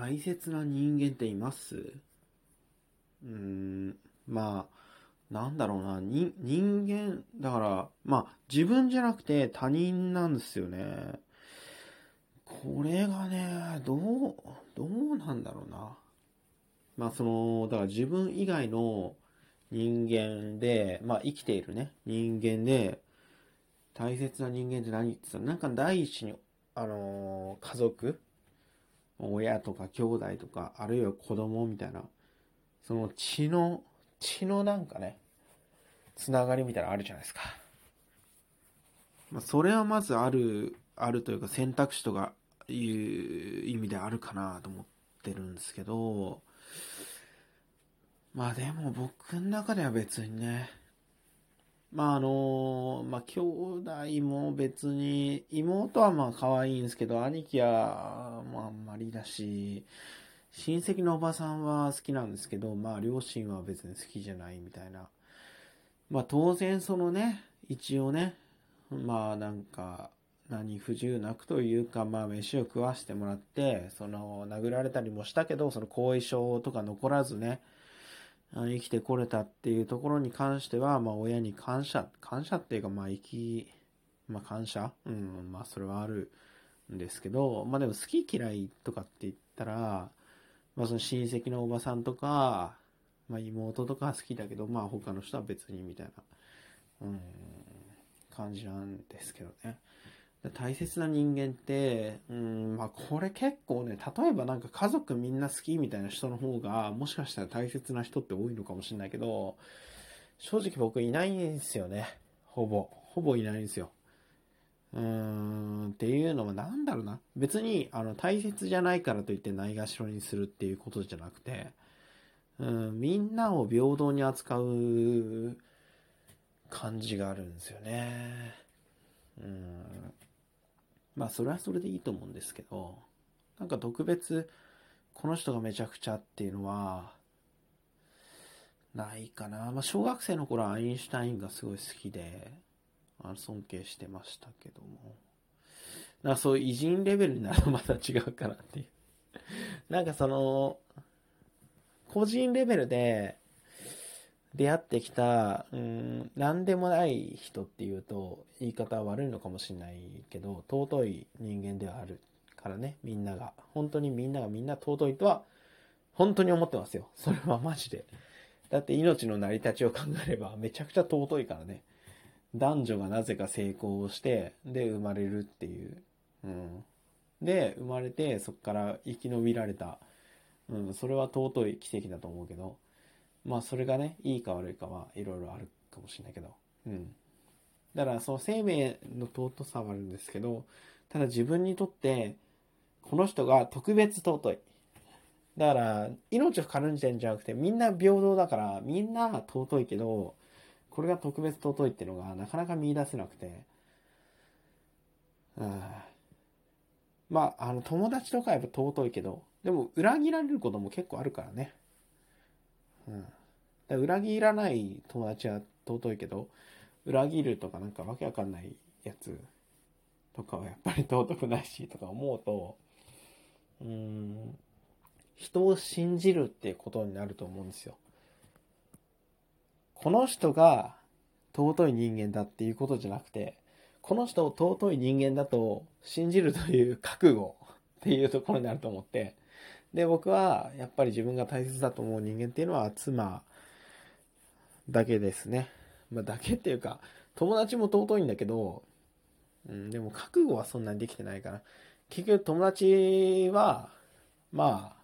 大切な人間っています？うーん、まあ、なんだろうな、人間、だから、まあ、自分じゃなくて他人なんですよね。これがね、どう、どうなんだろうな。まあ、その、だから自分以外の人間で、まあ、生きているね、人間で、大切な人間って何って言ったら、なんか第一に、あのー家族親とか兄弟とか、あるいは子供みたいな、その血の、血のなんかね、つながりみたいなのあるじゃないですか。まあ、それはまずある、あるというか選択肢とかいう意味であるかなと思ってるんですけど、まあでも僕の中では別にね、まああの、まあ兄弟も別に、妹はまあ可愛いんですけど、兄貴はまああんまりだし、親戚のおばさんは好きなんですけど、まあ両親は別に好きじゃないみたいな。まあ当然そのね、一応ね、まあなんか、何不自由なくというか、まあ飯を食わしてもらって、その殴られたりもしたけど、その後遺症とか残らずね、生きてこれたっていうところに関しては、まあ親に感謝、感謝っていうか、まあ生き、まあ感謝？うん、まあそれはあるんですけど、まあでも好き嫌いとかって言ったら、まあその親戚のおばさんとか、まあ妹とか好きだけど、まあ他の人は別にみたいな、うん、感じなんですけどね。大切な人間って、うん、まあこれ結構ね、例えばなんか家族みんな好きみたいな人の方が、もしかしたら大切な人って多いのかもしれないけど、正直僕いないんですよね。ほぼ。ほぼいないんですよ。うーん、っていうのはなんだろうな。別に、あの、大切じゃないからといってないがしろにするっていうことじゃなくて、うん、みんなを平等に扱う感じがあるんですよね。うん。まあ、それはそれでいいと思うんですけど、なんか特別、この人がめちゃくちゃっていうのは、ないかな。まあ、小学生の頃はアインシュタインがすごい好きで、あの尊敬してましたけども。なんかそういう偉人レベルになるとまた違うかなっていう。なんかその、個人レベルで出会ってきた、うん、なんでもない人っていうと、言い方は悪いのかもしれないけど、尊い人間ではあるからね、みんなが。本当にみんながみんな尊いとは、本当に思ってますよ。それはマジで。だって命の成り立ちを考えればめちゃくちゃ尊いからね。男女がなぜか成功して、で、生まれるっていう。うん。で、生まれて、そこから生き延びられた。うん、それは尊い奇跡だと思うけど、まあそれがね、いいか悪いかはいろいろあるかもしれないけど。うん。だからその生命の尊さはあるんですけど、ただ自分にとって、この人が特別尊い。だから、命を軽んじてんじゃなくて、みんな平等だから、みんな尊いけど、これが特別尊いっていうのがなかなか見出せなくて、うん。まあ、あの、友達とかやっぱ尊いけど、でも裏切られることも結構あるからね。うん。だ裏切らない友達は尊いけど、裏切るとかなんかわけわかんないやつとかはやっぱり尊くないしとか思うと、うん、人を信じるってことになると思うんですよ。この人が尊い人間だっていうことじゃなくて、この人を尊い人間だと信じるという覚悟っていうところになると思って、で、僕はやっぱり自分が大切だと思う人間っていうのは妻だけですね。まあ、だけっていうか、友達も尊いんだけど、うん、でも覚悟はそんなにできてないかな。結局友達は、まあ、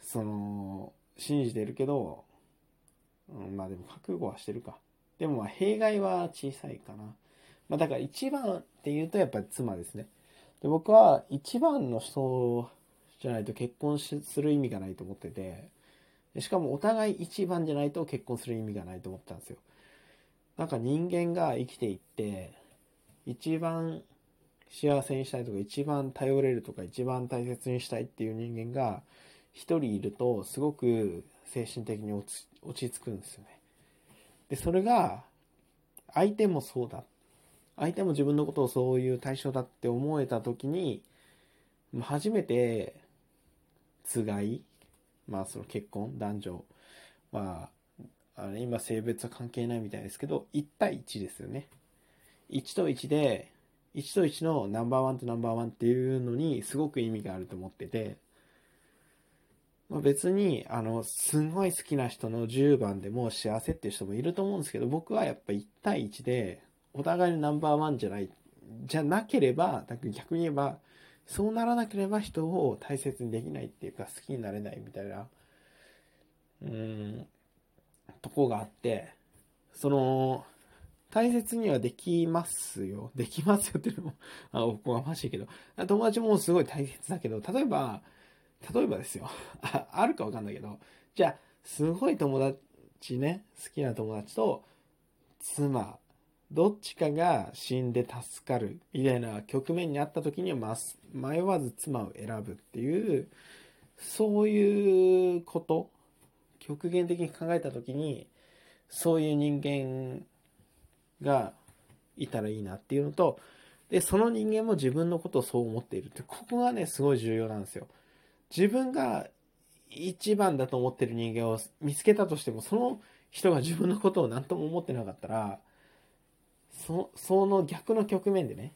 その、信じてるけど、うん、まあでも覚悟はしてるか。でもま弊害は小さいかな。まあだから一番って言うとやっぱり妻ですね。で僕は一番の人じゃないと結婚する意味がないと思ってて、しかもお互い一番じゃないと結婚する意味がないと思ったんですよ。なんか人間が生きていって、一番幸せにしたいとか、一番頼れるとか、一番大切にしたいっていう人間が一人いると、すごく精神的に落ち着くんですよね。で、それが、相手もそうだ。相手も自分のことをそういう対象だって思えた時に、初めて、つがい、まあその結婚、男女は、あの今性別は関係ないみたいですけど、1対1ですよね。1と1で、1と1のナンバーワンとナンバーワンっていうのにすごく意味があると思ってて、まあ、別に、あの、すんごい好きな人の10番でも幸せっていう人もいると思うんですけど、僕はやっぱ1対1で、お互いのナンバーワンじゃない、じゃなければ、逆に言えば、そうならなければ人を大切にできないっていうか、好きになれないみたいな、うーん、とこがあって、その、大切にはできますよ。できますよっていうのも、あ、おこがましいけど、友達もすごい大切だけど、例えば、例えばですよ。あ あるかわかんないけど、じゃあ、すごい友達ね、好きな友達と、妻、どっちかが死んで助かるみたいな局面にあった時には、迷わず妻を選ぶっていう、そういうこと、極限的に考えた時に、そういう人間がいたらいいなっていうのと、で、その人間も自分のことをそう思っているって、ここがね、すごい重要なんですよ。自分が一番だと思ってる人間を見つけたとしても、その人が自分のことを何とも思ってなかったら、そその逆の局面でね、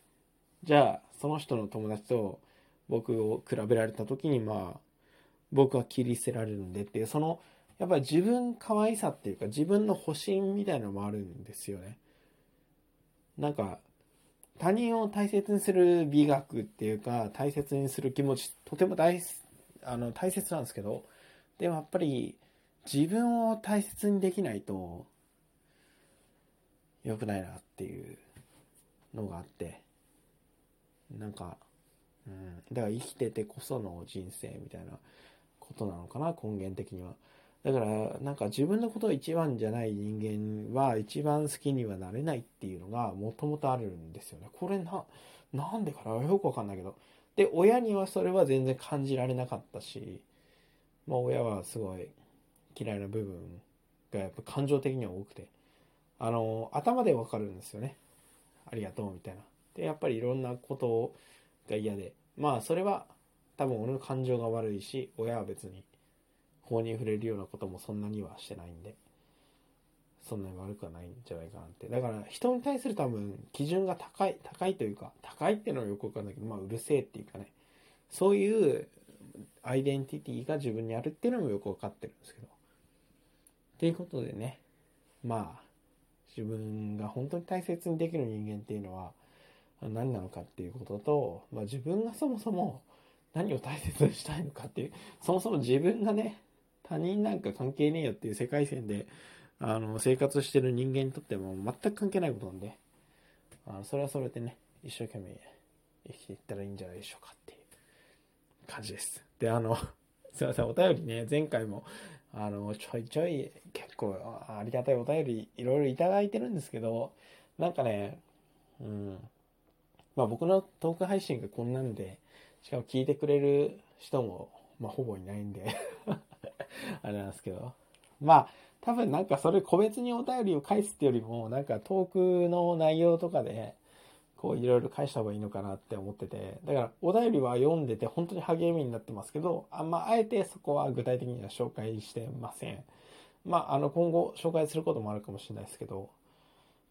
じゃあ、その人の友達と僕を比べられた時に、まあ、僕は切り捨てられるんでっていう、その、やっぱり自分可愛さっていうか、自分の保身みたいなのもあるんですよね。なんか、他人を大切にする美学っていうか、大切にする気持ち、とても大あの大切なんですけど、でもやっぱり自分を大切にできないと良くないなっていうのがあって、なんか、うん、だから生きててこその人生みたいなことなのかな、根源的には。だから、なんか自分のことを一番じゃない人間は一番好きにはなれないっていうのがもともとあるんですよね。これな、なんでかなよくわかんないけど。で、親にはそれは全然感じられなかったし、まあ親はすごい嫌いな部分がやっぱ感情的には多くて、あの、頭でわかるんですよね。ありがとうみたいな。で、やっぱりいろんなことが嫌で、まあそれは多分俺の感情が悪いし、親は別に法に触れるようなこともそんなにはしてないんで。そんなに悪くはないんじゃないかなって。だから人に対する多分基準が高い、高いというか、高いっていうのはよくわかんないけど、まあうるせえっていうかね、そういうアイデンティティが自分にあるっていうのもよくわかってるんですけど。っていうことでね、まあ、自分が本当に大切にできる人間っていうのは何なのかっていうことと、まあ自分がそもそも何を大切にしたいのかっていう、そもそも自分がね、他人なんか関係ねえよっていう世界線であの、生活してる人間にとっても全く関係ないことなんで、あのそれはそれでね、一生懸命生きていったらいいんじゃないでしょうかっていう感じです。で、あの、すいません、お便りね、前回も、あの、ちょいちょい結構ありがたいお便りいろいろいただいてるんですけど、なんかね、うん、まあ僕のトーク配信がこんなんで、しかも聞いてくれる人も、まあほぼいないんで あれなんですけど、まあ、多分なんかそれ個別にお便りを返すってよりも、なんかトークの内容とかで、こういろいろ返した方がいいのかなって思ってて、だからお便りは読んでて本当に励みになってますけど、あんまあえてそこは具体的には紹介してません。まあ、あの今後紹介することもあるかもしれないですけど、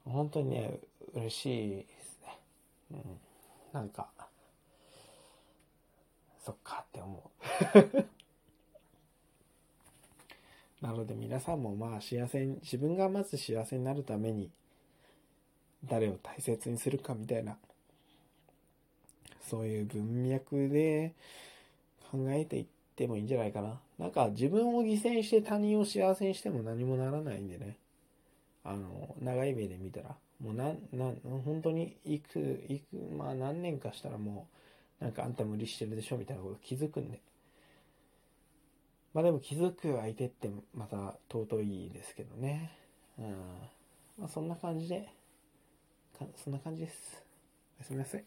本当にね、嬉しいですね。うん。なんか、そっかって思う。なので皆さんもまあ幸せに、自分がまず幸せになるために、誰を大切にするかみたいな、そういう文脈で考えていってもいいんじゃないかな。なんか自分を犠牲して他人を幸せにしても何もならないんでね。あの、長い目で見たら、もうな、な、本当にいく、いく、まあ何年かしたらもう、なんかあんた無理してるでしょみたいなこと気づくんで。まあでも気づく相手ってまた尊いですけどね。うん。まあそんな感じで、そんな感じです。おやすみなさい。